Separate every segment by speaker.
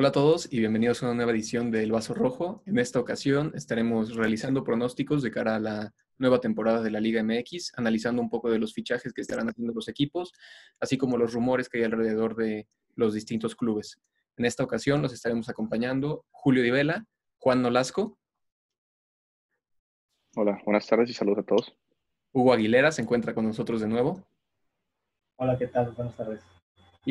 Speaker 1: Hola a todos y bienvenidos a una nueva edición del Vaso Rojo. En esta ocasión estaremos realizando pronósticos de cara a la nueva temporada de la Liga MX, analizando un poco de los fichajes que estarán haciendo los equipos, así como los rumores que hay alrededor de los distintos clubes. En esta ocasión los estaremos acompañando Julio Di Vela, Juan Nolasco.
Speaker 2: Hola, buenas tardes y saludos a todos.
Speaker 1: Hugo Aguilera se encuentra con nosotros de nuevo.
Speaker 3: Hola, ¿qué tal? Buenas tardes.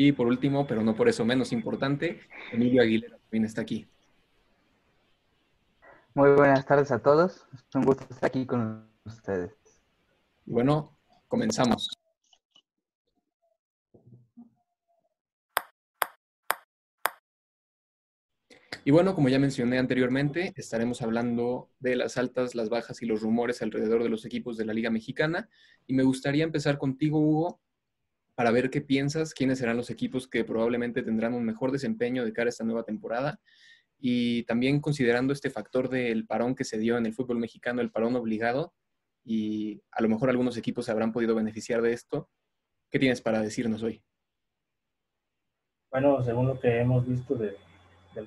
Speaker 1: Y por último, pero no por eso menos importante, Emilio Aguilera también está aquí.
Speaker 4: Muy buenas tardes a todos. Es un gusto estar aquí con ustedes.
Speaker 1: Bueno, comenzamos. Y bueno, como ya mencioné anteriormente, estaremos hablando de las altas, las bajas y los rumores alrededor de los equipos de la Liga Mexicana. Y me gustaría empezar contigo, Hugo, para ver qué piensas, quiénes serán los equipos que probablemente tendrán un mejor desempeño de cara a esta nueva temporada. Y también considerando este factor del parón que se dio en el fútbol mexicano, el parón obligado, y a lo mejor algunos equipos se habrán podido beneficiar de esto. ¿Qué tienes para decirnos hoy?
Speaker 3: Bueno, según lo que hemos visto del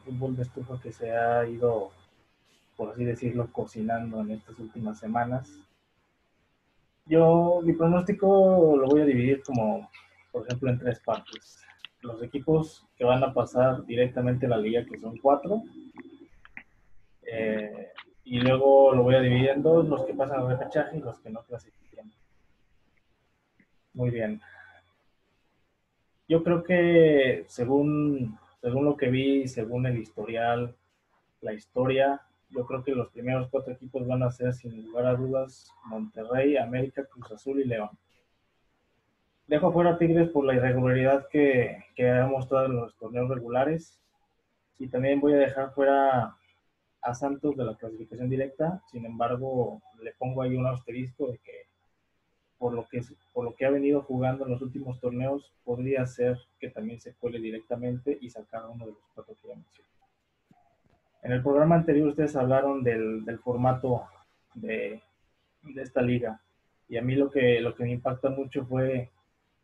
Speaker 3: fútbol de estufa que se ha ido, por así decirlo, cocinando en estas últimas semanas, yo, mi pronóstico lo voy a dividir como, por ejemplo, en tres partes. Los equipos que van a pasar directamente a la liga, que son cuatro. Eh, y luego lo voy a dividir en dos, los que pasan al repechaje y los que no clasifican. Muy bien. Yo creo que según, según lo que vi, según el historial, la historia, yo creo que los primeros cuatro equipos van a ser, sin lugar a dudas, Monterrey, América, Cruz Azul y León. Dejo fuera a Tigres por la irregularidad que, que ha mostrado en los torneos regulares. Y también voy a dejar fuera a Santos de la clasificación directa. Sin embargo, le pongo ahí un asterisco de que por lo que, por lo que ha venido jugando en los últimos torneos, podría ser que también se cuele directamente y sacar uno de los cuatro que ya mencioné. En el programa anterior ustedes hablaron del, formato de, esta liga y a mí lo que, lo que me impacta mucho fue,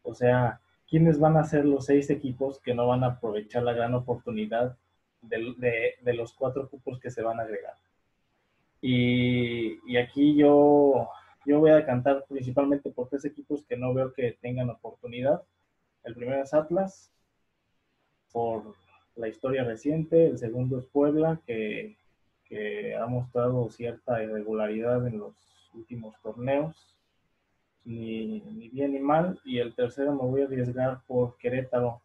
Speaker 3: o sea, quiénes van a ser los seis equipos que no van a aprovechar la gran oportunidad de, los cuatro cupos que se van a agregar. Y, aquí yo, yo voy a cantar principalmente por tres equipos que no veo que tengan oportunidad. El primero es Atlas, por la historia reciente, el segundo es Puebla, que, ha mostrado cierta irregularidad en los últimos torneos, ni, bien ni mal, y el tercero me voy a arriesgar por Querétaro,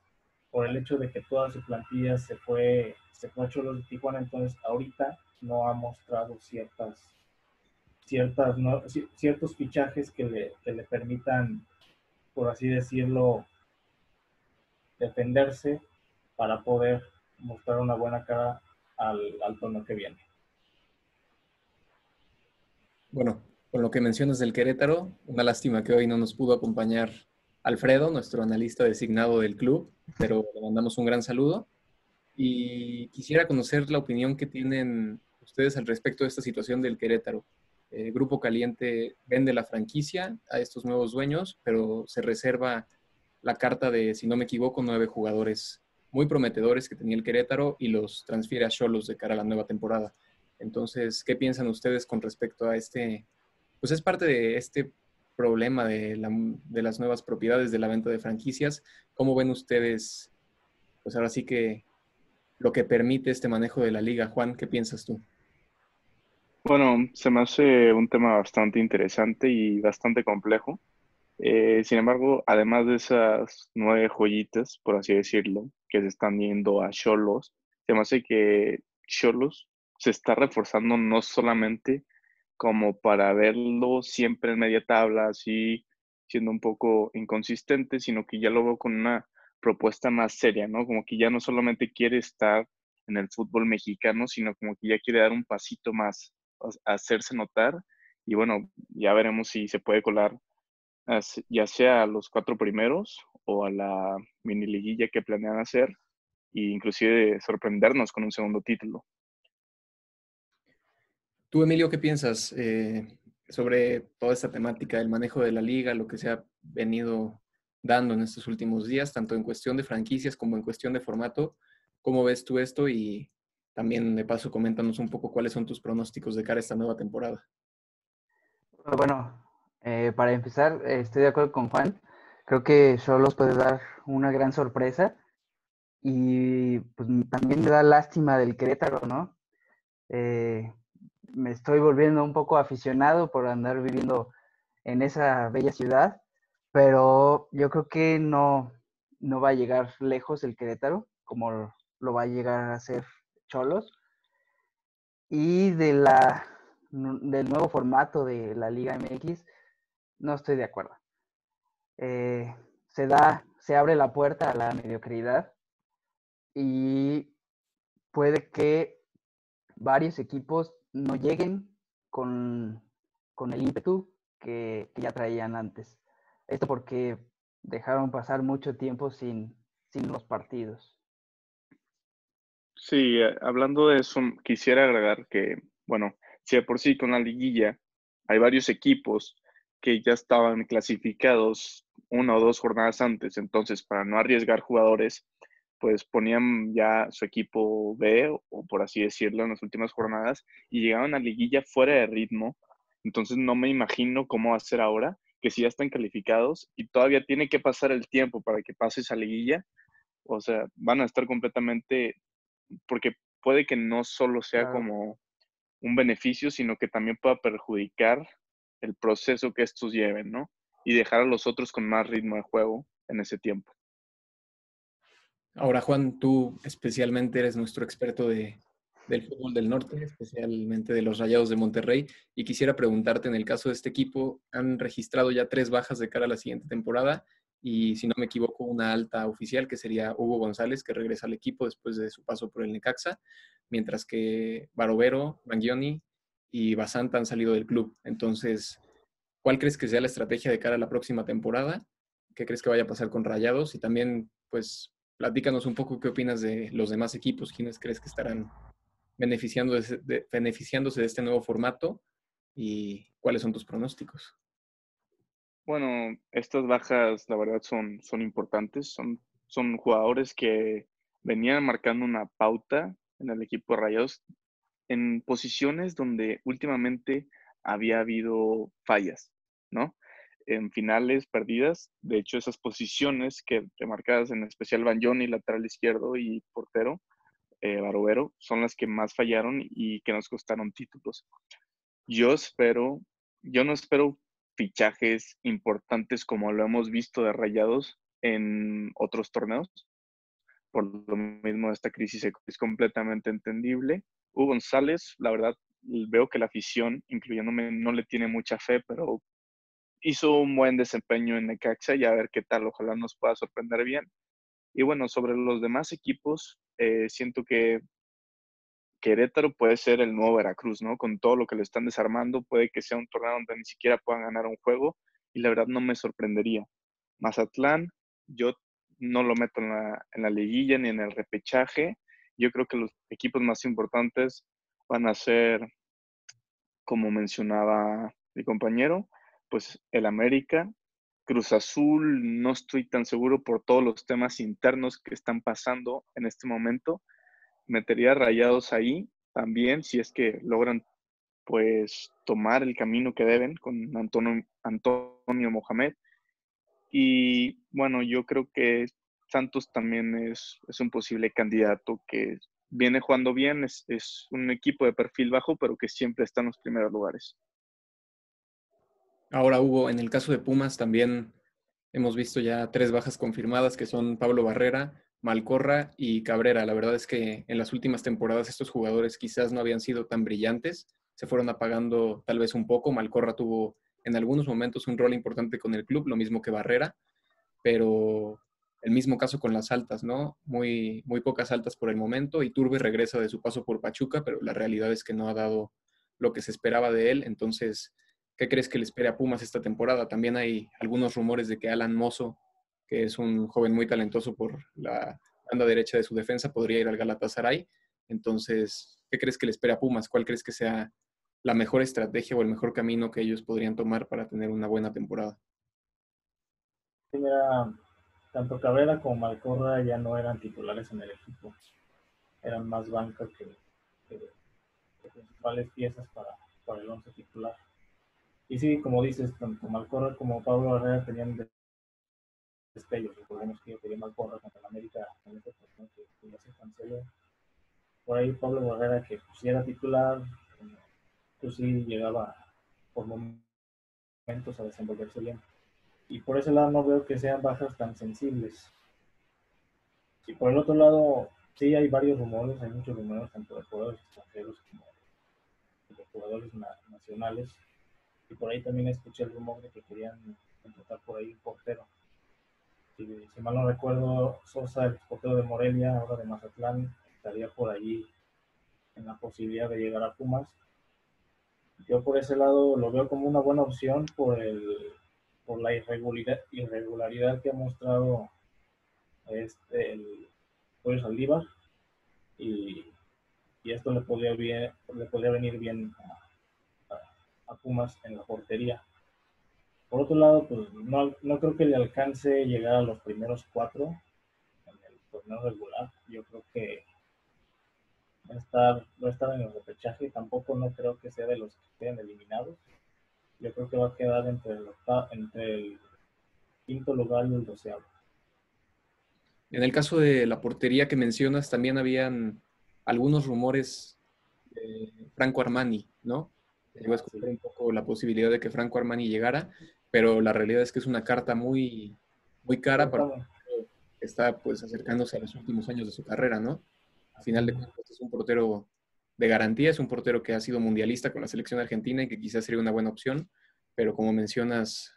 Speaker 3: por el hecho de que toda su plantilla se fue, se fue a Cholos de Tijuana, entonces ahorita no ha mostrado ciertas, ciertas ciertos fichajes que le, que le permitan, por así decirlo, defenderse para poder mostrar una buena cara al, al torneo que viene.
Speaker 1: Bueno, con lo que mencionas del Querétaro, una lástima que hoy no nos pudo acompañar Alfredo, nuestro analista designado del club, pero le mandamos un gran saludo. Y quisiera conocer la opinión que tienen ustedes al respecto de esta situación del Querétaro. El Grupo Caliente vende la franquicia a estos nuevos dueños, pero se reserva la carta de, si no me equivoco, nueve jugadores muy prometedores que tenía el Querétaro y los transfiere a Cholos de cara a la nueva temporada. Entonces, ¿qué piensan ustedes con respecto a este? Pues es parte de este problema de, las nuevas propiedades de la venta de franquicias. ¿Cómo ven ustedes, pues ahora sí que lo que permite este manejo de la liga? Juan, ¿qué piensas tú?
Speaker 2: Bueno, se me hace un tema bastante interesante y bastante complejo. Eh, sin embargo, además de esas nueve joyitas, por así decirlo, que se están yendo a Cholos, se me hace que Cholos se está reforzando no solamente como para verlo siempre en media tabla, así siendo un poco inconsistente, sino que ya lo veo con una propuesta más seria, ¿no? Como que ya no solamente quiere estar en el fútbol mexicano, sino como que ya quiere dar un pasito más, hacerse notar. Y bueno, ya veremos si se puede colar ya sea a los cuatro primeros o a la mini liguilla que planean hacer e inclusive sorprendernos con un segundo título.
Speaker 1: Tú, Emilio, ¿qué piensas eh, sobre toda esta temática del manejo de la liga, lo que se ha venido dando en estos últimos días, tanto en cuestión de franquicias como en cuestión de formato? ¿Cómo ves tú esto? Y también de paso coméntanos un poco cuáles son tus pronósticos de cara a esta nueva temporada.
Speaker 4: Bueno, eh, para empezar, estoy de acuerdo con Juan. Creo que Solos puede dar una gran sorpresa. Y pues también me da lástima del Querétaro, ¿no? Eh, me estoy volviendo un poco aficionado por andar viviendo en esa bella ciudad, pero yo creo que no, no va a llegar lejos el Querétaro, como lo va a llegar a ser Cholos. Y de la, del nuevo formato de la Liga MX, no estoy de acuerdo. Eh, se da, se abre la puerta a la mediocridad y puede que varios equipos no lleguen con, el ímpetu que, que, ya traían antes. Esto porque dejaron pasar mucho tiempo sin, sin los partidos.
Speaker 2: Sí, eh, hablando de eso, quisiera agregar que, bueno, si de por sí con la liguilla hay varios equipos que ya estaban clasificados una o dos jornadas antes, entonces para no arriesgar jugadores, pues ponían ya su equipo B, o por así decirlo, en las últimas jornadas, y llegaban a liguilla fuera de ritmo. Entonces no me imagino cómo va a ser ahora, que si ya están calificados y todavía tiene que pasar el tiempo para que pase esa liguilla, o sea, van a estar completamente, porque puede que no solo sea como un beneficio, sino que también pueda perjudicar el proceso que estos lleven, ¿no? Y dejar a los otros con más ritmo de juego en ese tiempo.
Speaker 1: Ahora, Juan, tú especialmente eres nuestro experto de, del fútbol del norte, especialmente de los Rayados de Monterrey. Y quisiera preguntarte, en el caso de este equipo, han registrado ya tres bajas de cara a la siguiente temporada y, si no me equivoco, una alta oficial que sería Hugo González, que regresa al equipo después de su paso por el Necaxa, mientras que Barovero, Mangioni y Basanta han salido del club. Entonces, ¿cuál crees que sea la estrategia de cara a la próxima temporada? ¿Qué crees que vaya a pasar con Rayados? Y también, pues, platícanos un poco qué opinas de los demás equipos, quiénes crees que estarán beneficiándose de, este nuevo formato y cuáles son tus pronósticos.
Speaker 2: Bueno, estas bajas la verdad son, son importantes, son, son jugadores que venían marcando una pauta en el equipo de Rayados en posiciones donde últimamente había habido fallas, ¿no? en finales perdidas. De hecho, esas posiciones que remarcadas en especial Banjoni, lateral izquierdo y portero, eh, Barovero, son las que más fallaron y que nos costaron títulos. Yo espero, yo no espero fichajes importantes como lo hemos visto de Rayados en otros torneos. Por lo mismo, esta crisis es completamente entendible. Hugo González, la verdad, veo que la afición, incluyéndome, no le tiene mucha fe, pero hizo un buen desempeño en Necaxa y a ver qué tal, ojalá nos pueda sorprender bien. Y bueno, sobre los demás equipos, eh, siento que Querétaro puede ser el nuevo Veracruz, ¿no? Con todo lo que le están desarmando, puede que sea un torneo donde ni siquiera puedan ganar un juego y la verdad no me sorprendería. Mazatlán, yo no lo meto en la liguilla ni en el repechaje. Yo creo que los equipos más importantes van a ser, como mencionaba mi compañero, pues el América, Cruz Azul, no estoy tan seguro por todos los temas internos que están pasando en este momento. Metería rayados ahí también, si es que logran pues tomar el camino que deben con Antonio, Antonio Mohamed. Y bueno, yo creo que Santos también es, es un posible candidato que viene jugando bien, es, es un equipo de perfil bajo, pero que siempre está en los primeros lugares.
Speaker 1: Ahora, Hugo, en el caso de Pumas también hemos visto ya tres bajas confirmadas que son Pablo Barrera, Malcorra y Cabrera. La verdad es que en las últimas temporadas estos jugadores quizás no habían sido tan brillantes, se fueron apagando tal vez un poco. Malcorra tuvo en algunos momentos un rol importante con el club, lo mismo que Barrera, pero el mismo caso con las altas, ¿no? Muy, muy pocas altas por el momento y Turbe regresa de su paso por Pachuca, pero la realidad es que no ha dado lo que se esperaba de él, entonces ¿Qué crees que le espera a Pumas esta temporada? También hay algunos rumores de que Alan Mozo, que es un joven muy talentoso por la banda derecha de su defensa, podría ir al Galatasaray. Entonces, ¿qué crees que le espera a Pumas? ¿Cuál crees que sea la mejor estrategia o el mejor camino que ellos podrían tomar para tener una buena temporada?
Speaker 3: Tanto Cabrera como Malcorra ya no eran titulares en el equipo. eran más banca que, principales piezas para, para el once titular. Y sí, como dices, tanto Malcorra como Pablo Herrera tenían destellos. Recordemos que yo quería Malcorra contra el América en esta que, ya. Por ahí Pablo Herrera, que pues, era titular, pues sí llegaba por momentos a desenvolverse bien. Y por ese lado no veo que sean bajas tan sensibles. Y por el otro lado, sí hay varios rumores, hay muchos rumores tanto de jugadores extranjeros como de jugadores nacionales. Y por ahí también escuché el rumor de que querían contratar por ahí un portero. Si, si, mal no recuerdo, Sosa, el portero de Morelia, ahora de Mazatlán, estaría por allí en la posibilidad de llegar a Pumas. Yo por ese lado lo veo como una buena opción por el por la irregularidad, irregularidad que ha mostrado este, el Pollo Saldívar y, y, esto le podría, bien, le podría venir bien a, a, Pumas en la portería. Por otro lado, pues no, no creo que le alcance llegar a los primeros cuatro en el torneo regular. Yo creo que va a estar, va a estar en el repechaje. Tampoco no creo que sea de los que estén eliminados. Yo creo que va a quedar entre el, entre el quinto lugar y el doceavo.
Speaker 1: En el caso de la portería que mencionas, también habían algunos rumores de Franco Armani, ¿no? Llegó a escuchar un poco la posibilidad de que Franco Armani llegara, pero la realidad es que es una carta muy, muy cara para que está pues acercándose a los últimos años de su carrera, ¿no? Al final de cuentas es un portero de garantía, es un portero que ha sido mundialista con la selección argentina y que quizás sería una buena opción, pero como mencionas,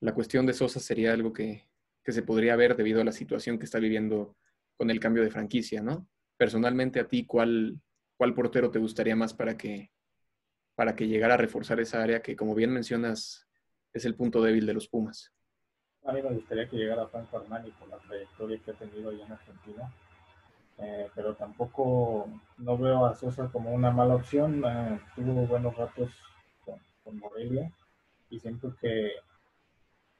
Speaker 1: la cuestión de Sosa sería algo que, que se podría ver debido a la situación que está viviendo con el cambio de franquicia, ¿no? Personalmente a ti, ¿cuál, cuál portero te gustaría más para que, para que llegara a reforzar esa área que, como bien mencionas, es el punto débil de los Pumas?
Speaker 3: A mí me gustaría que llegara Franco Armani por la trayectoria que ha tenido allá en Argentina, eh, pero tampoco no veo a Sosa como una mala opción. Eh, tuvo buenos ratos con, Morelia y siento que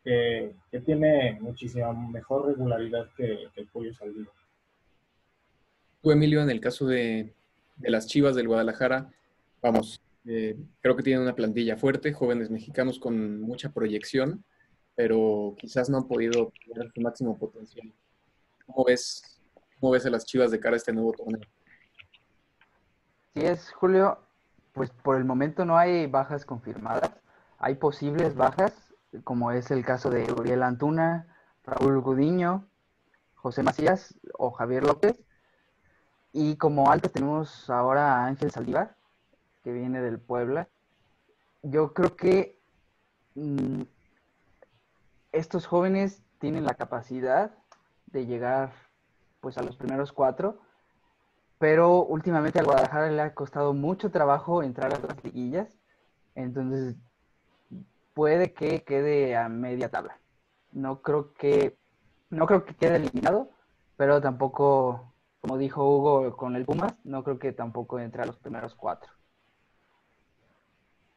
Speaker 3: que, tiene muchísima mejor regularidad que, el pollo salido.
Speaker 1: Tú, Emilio, en el caso de, las Chivas del Guadalajara, vamos, eh, creo que tienen una plantilla fuerte, jóvenes mexicanos con mucha proyección, pero quizás no han podido tener su máximo potencial. ¿Cómo ves, ¿Cómo ves a las Chivas de cara a este nuevo torneo?
Speaker 4: Sí es, Julio, pues por el momento no hay bajas confirmadas, hay posibles bajas, como es el caso de Uriel Antuna, Raúl Gudiño, José Macías o Javier López. Y como altos tenemos ahora a Ángel Saldívar, que viene del Puebla. Yo creo que mm, estos jóvenes tienen la capacidad de llegar pues a los primeros cuatro, pero últimamente al Guadalajara le ha costado mucho trabajo entrar a las liguillas. Entonces puede que quede a media tabla. No creo que no creo que quede eliminado, pero tampoco, como dijo Hugo con el Pumas, no creo que tampoco entre a los primeros cuatro.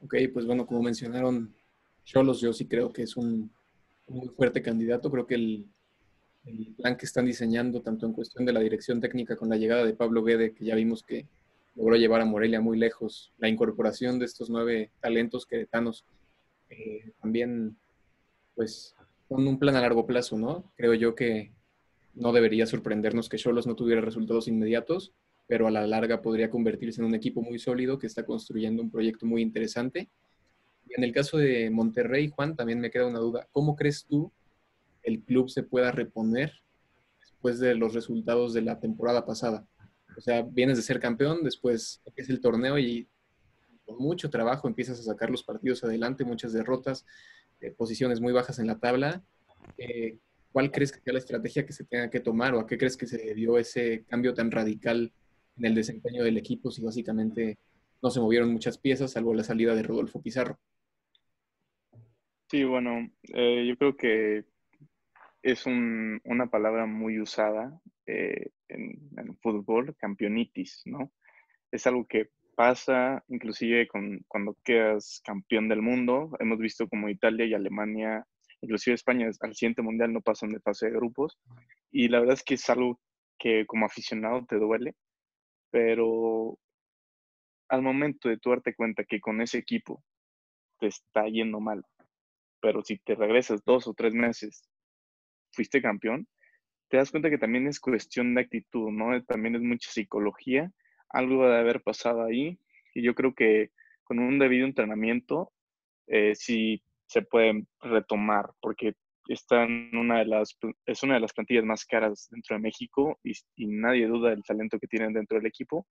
Speaker 1: Ok, pues bueno, como mencionaron Cholos, yo sí creo que es un muy fuerte candidato. Creo que el, el, plan que están diseñando, tanto en cuestión de la dirección técnica con la llegada de Pablo Guede, que ya vimos que logró llevar a Morelia muy lejos, la incorporación de estos nueve talentos queretanos eh, también, pues, con un plan a largo plazo, ¿no? Creo yo que no debería sorprendernos que Cholos no tuviera resultados inmediatos, pero a la larga podría convertirse en un equipo muy sólido que está construyendo un proyecto muy interesante. Y en el caso de Monterrey, Juan, también me queda una duda. ¿Cómo crees tú el club se pueda reponer después de los resultados de la temporada pasada? O sea, vienes de ser campeón, después es el torneo y con mucho trabajo empiezas a sacar los partidos adelante, muchas derrotas, eh, posiciones muy bajas en la tabla. Eh, ¿Cuál crees que sea la estrategia que se tenga que tomar o a qué crees que se dio ese cambio tan radical en el desempeño del equipo si básicamente no se movieron muchas piezas salvo la salida de Rodolfo Pizarro?
Speaker 2: Sí, bueno, eh, yo creo que es una palabra muy usada en, en, fútbol, campeonitis, ¿no? Es algo que pasa, inclusive con, cuando quedas campeón del mundo. Hemos visto como Italia y Alemania, inclusive España, al siguiente mundial no pasan de fase de grupos. Y la verdad es que es algo que como aficionado te duele, pero al momento de tú cuenta que con ese equipo te está yendo mal, pero si te regresas dos o tres meses, fuiste campeón, te das cuenta que también es cuestión de actitud, ¿no? También es mucha psicología, algo de haber pasado ahí, y yo creo que con un debido entrenamiento eh, sí se puede retomar, porque está en una de las, es una de las plantillas más caras dentro de México y, y nadie duda del talento que tienen dentro del equipo.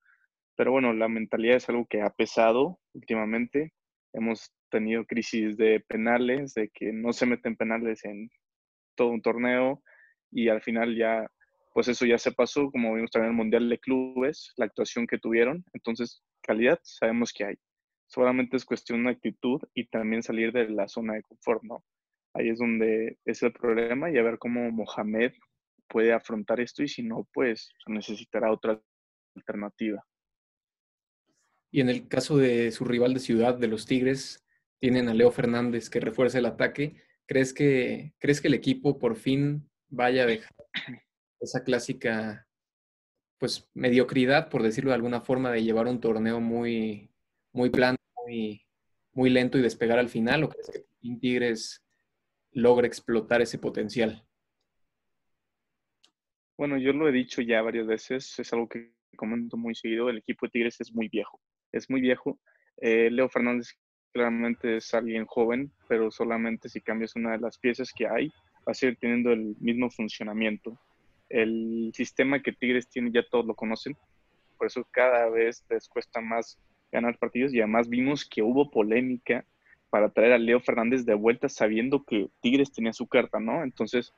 Speaker 2: Pero bueno, la mentalidad es algo que ha pesado últimamente. Hemos tenido crisis de penales, de que no se meten penales en todo un torneo y al final ya, pues eso ya se pasó, como vimos también en el Mundial de Clubes, la actuación que tuvieron. Entonces, calidad sabemos que hay. Solamente es cuestión de actitud y también salir de la zona de confort, ¿no? Ahí es donde es el problema y a ver cómo Mohamed puede afrontar esto y si no, pues necesitará otra alternativa.
Speaker 1: Y en el caso de su rival de ciudad, de los Tigres, tienen a Leo Fernández que refuerza el ataque. ¿Crees que, ¿Crees que el equipo por fin vaya a dejar esa clásica pues mediocridad, por decirlo de alguna forma, de llevar un torneo muy, muy plano, muy, muy lento y despegar al final? ¿O crees que Tigres logra explotar ese potencial?
Speaker 2: Bueno, yo lo he dicho ya varias veces, es algo que comento muy seguido, el equipo de Tigres es muy viejo, es muy viejo. Eh, Leo Fernández claramente es alguien joven, pero solamente si cambias una de las piezas que hay, va a seguir teniendo el mismo funcionamiento. El sistema que Tigres tiene ya todos lo conocen, por eso cada vez les cuesta más ganar partidos y además vimos que hubo polémica para traer a Leo Fernández de vuelta sabiendo que Tigres tenía su carta, ¿no? Entonces,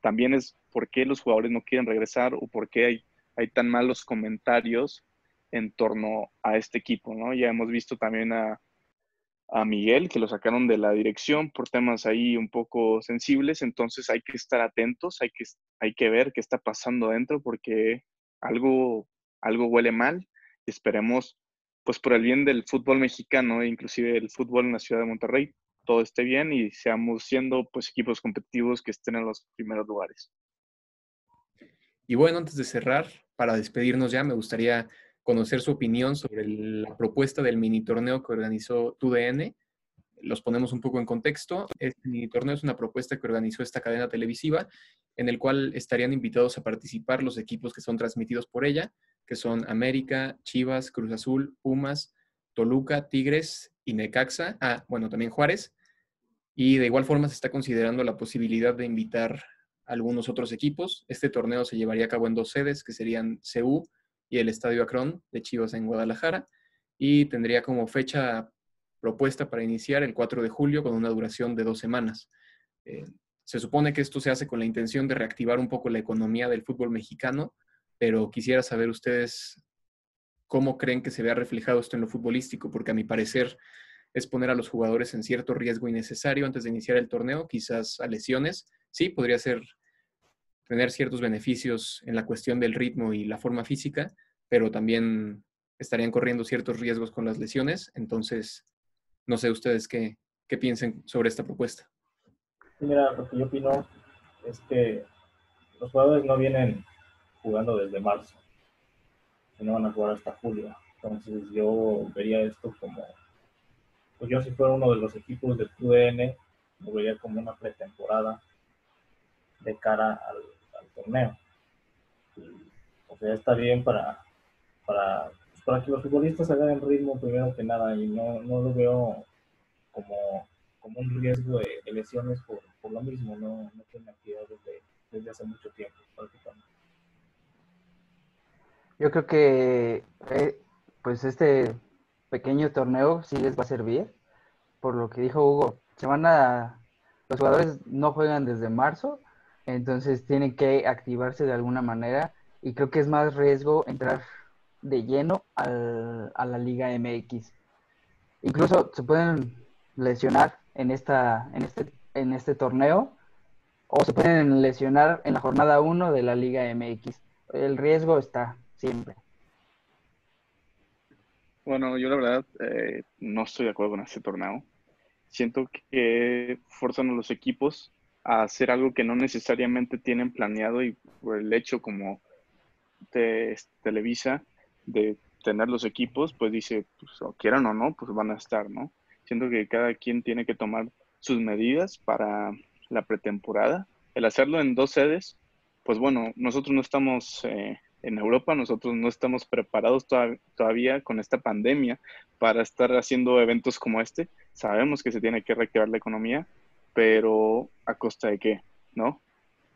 Speaker 2: también es por qué los jugadores no quieren regresar o por qué hay, tan malos comentarios en torno a este equipo, ¿no? Ya hemos visto también a, a Miguel, que lo sacaron de la dirección por temas ahí un poco sensibles, entonces hay que estar atentos, hay que, hay que ver qué está pasando dentro porque algo, algo huele mal y esperemos pues por el bien del fútbol mexicano e inclusive el fútbol en la ciudad de Monterrey, todo esté bien y seamos siendo pues equipos competitivos que estén en los primeros lugares.
Speaker 1: Y bueno, antes de cerrar, para despedirnos ya, me gustaría conocer su opinión sobre la propuesta del mini torneo que organizó TUDN. Los ponemos un poco en contexto. Este mini torneo es una propuesta que organizó esta cadena televisiva en el cual estarían invitados a participar los equipos que son transmitidos por ella, que son América, Chivas, Cruz Azul, Pumas, Toluca, Tigres y Necaxa. Ah, bueno, también Juárez. Y de igual forma se está considerando la posibilidad de invitar algunos otros equipos. Este torneo se llevaría a cabo en dos sedes, que serían CEU y el Estadio Acron de Chivas en Guadalajara. Y tendría como fecha propuesta para iniciar el 4 de julio con una duración de dos semanas. Eh, se supone que esto se hace con la intención de reactivar un poco la economía del fútbol mexicano pero quisiera saber ustedes cómo creen que se vea reflejado esto en lo futbolístico, porque a mi parecer es poner a los jugadores en cierto riesgo innecesario antes de iniciar el torneo, quizás a lesiones. Sí, podría ser tener ciertos beneficios en la cuestión del ritmo y la forma física, pero también estarían corriendo ciertos riesgos con las lesiones. Entonces, no sé ustedes qué, qué piensen sobre esta propuesta.
Speaker 3: Mira, lo que yo opino es que los jugadores no vienen jugando desde marzo. Y no van a jugar hasta julio. Entonces yo vería esto como, pues yo si fuera uno de los equipos de QDN, lo vería como una pretemporada de cara al, torneo. o sea, está bien para, para, pues, para que los futbolistas hagan ritmo primero que nada y no, no lo veo como, como un riesgo de, lesiones por, por, lo mismo, no, no tiene actividad desde, desde hace mucho tiempo prácticamente.
Speaker 4: Yo creo que eh, pues este pequeño torneo sí les va a servir. Por lo que dijo Hugo, se van a los jugadores no juegan desde marzo, entonces tienen que activarse de alguna manera y creo que es más riesgo entrar de lleno al, a la Liga MX. Incluso se pueden lesionar en esta en este en este torneo o se pueden lesionar en la jornada 1 de la Liga MX. El riesgo está siempre.
Speaker 2: Bueno, yo la verdad eh, no estoy de acuerdo con este torneo. Siento que forzan a los equipos a hacer algo que no necesariamente tienen planeado y por el hecho como de Televisa de tener los equipos, pues dice, pues o quieran o no, pues van a estar, ¿no? Siento que cada quien tiene que tomar sus medidas para la pretemporada. El hacerlo en dos sedes, pues bueno, nosotros no estamos eh, en Europa, nosotros no estamos preparados todavía con esta pandemia para estar haciendo eventos como este. Sabemos que se tiene que reactivar la economía, pero ¿a costa de qué? ¿No?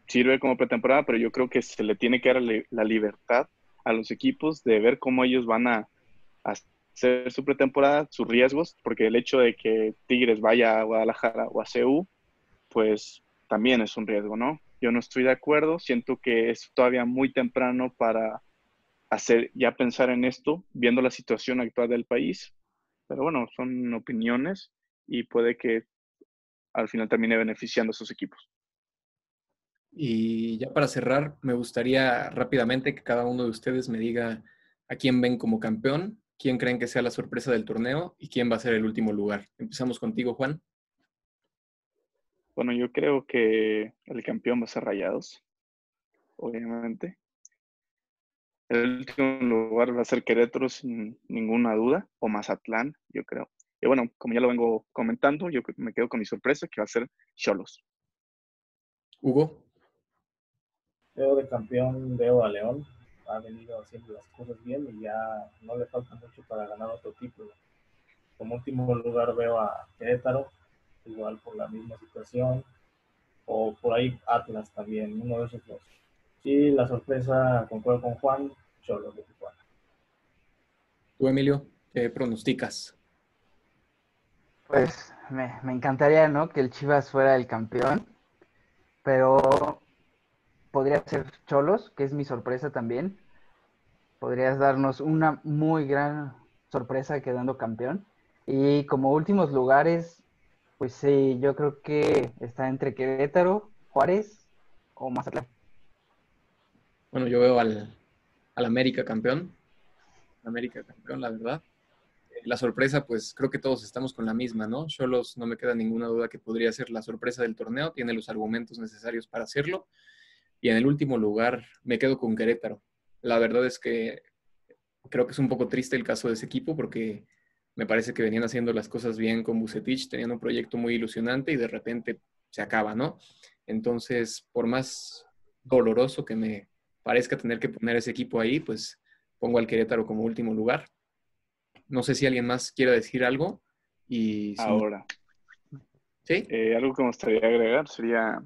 Speaker 2: Sirve como pretemporada, pero yo creo que se le tiene que dar la libertad a los equipos de ver cómo ellos van a, hacer su pretemporada, sus riesgos, porque el hecho de que Tigres vaya a Guadalajara o a CEU, pues también es un riesgo, ¿no? Yo no estoy de acuerdo, siento que es todavía muy temprano para hacer, ya pensar en esto, viendo la situación actual del país, pero bueno, son opiniones y puede que al final termine beneficiando a sus equipos.
Speaker 1: Y ya para cerrar, me gustaría rápidamente que cada uno de ustedes me diga a quién ven como campeón, quién creen que sea la sorpresa del torneo y quién va a ser el último lugar. Empezamos contigo, Juan.
Speaker 2: Bueno, yo creo que el campeón va a ser Rayados, obviamente. El último lugar va a ser Querétaro sin ninguna duda, o Mazatlán, yo creo. Y bueno, como ya lo vengo comentando, yo me quedo con mi sorpresa, que va a ser Cholos.
Speaker 1: Hugo.
Speaker 3: Veo de campeón, veo a León. Ha venido haciendo las cosas bien y ya no le falta mucho para ganar otro título. Como último lugar veo a Querétaro, igual por la misma situación. O por ahí Atlas también, uno de esos dos. Y la sorpresa, concuerdo con Juan, Cholos de Tijuana.
Speaker 1: ¿Tú, Emilio, qué pronosticas?
Speaker 4: Pues me, encantaría, ¿no? Que el Chivas fuera el campeón, pero podría ser Cholos, que es mi sorpresa también. Podrías darnos una muy gran sorpresa quedando campeón. Y como últimos lugares, pues sí, yo creo que está entre Querétaro, Juárez o Mazatlán.
Speaker 1: Bueno, yo veo al, al América campeón. América campeón, la verdad la sorpresa, pues creo que todos estamos con la misma, ¿no? Cholos, no me queda ninguna duda que podría ser la sorpresa del torneo, tiene los argumentos necesarios para hacerlo. Y en el último lugar me quedo con Querétaro. La verdad es que creo que es un poco triste el caso de ese equipo porque me parece que venían haciendo las cosas bien con Bucetich, tenían un proyecto muy ilusionante y de repente se acaba, ¿no? Entonces, por más doloroso que me parezca tener que poner ese equipo ahí, pues pongo al Querétaro como último lugar no sé si alguien más quiere decir algo. Y
Speaker 2: Ahora.
Speaker 1: ¿Sí?
Speaker 2: Eh, algo que me gustaría agregar sería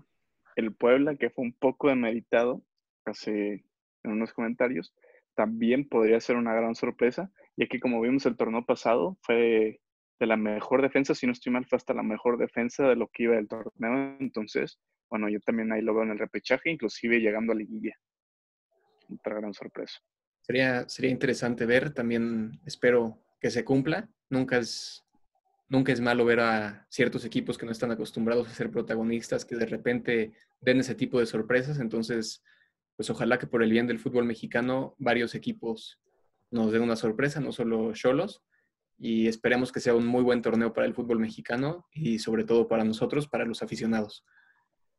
Speaker 2: el Puebla, que fue un poco demeritado hace en unos comentarios, también podría ser una gran sorpresa, ya que como vimos el torneo pasado, fue de la mejor defensa, si no estoy mal, fue hasta la mejor defensa de lo que iba del torneo. Entonces, bueno, yo también ahí lo veo en el repechaje, inclusive llegando a liguilla. Otra gran sorpresa.
Speaker 1: Sería, sería interesante ver, también espero que se cumpla. Nunca es, nunca es malo ver a ciertos equipos que no están acostumbrados a ser protagonistas, que de repente den ese tipo de sorpresas. Entonces, pues ojalá que por el bien del fútbol mexicano varios equipos nos den una sorpresa, no solo Cholos. Y esperemos que sea un muy buen torneo para el fútbol mexicano y sobre todo para nosotros, para los aficionados.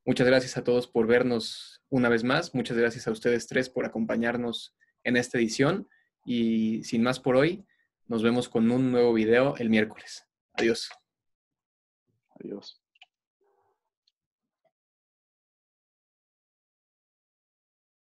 Speaker 1: Muchas gracias a todos por vernos una vez más. Muchas gracias a ustedes tres por acompañarnos en esta edición. Y sin más por hoy, nos vemos con un nuevo video el miércoles. Adiós.
Speaker 2: Adiós.